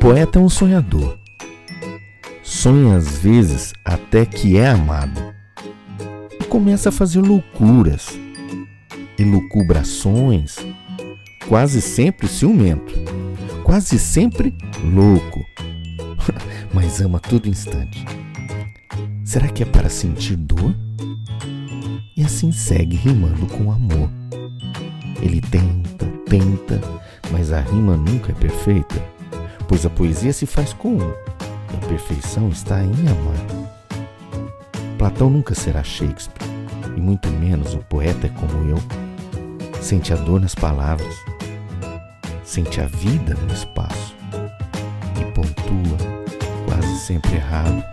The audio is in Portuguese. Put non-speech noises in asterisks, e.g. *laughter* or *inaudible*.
poeta é um sonhador. Sonha às vezes até que é amado. E começa a fazer loucuras, elucubrações, quase sempre ciumento, quase sempre louco, *laughs* mas ama todo instante. Será que é para sentir dor? E assim segue rimando com amor. Ele tenta, tenta, mas a rima nunca é perfeita, pois a poesia se faz com um, e a perfeição está em amar. Platão nunca será Shakespeare, e muito menos o poeta é como eu. Sente a dor nas palavras, sente a vida no espaço e pontua, quase sempre errado,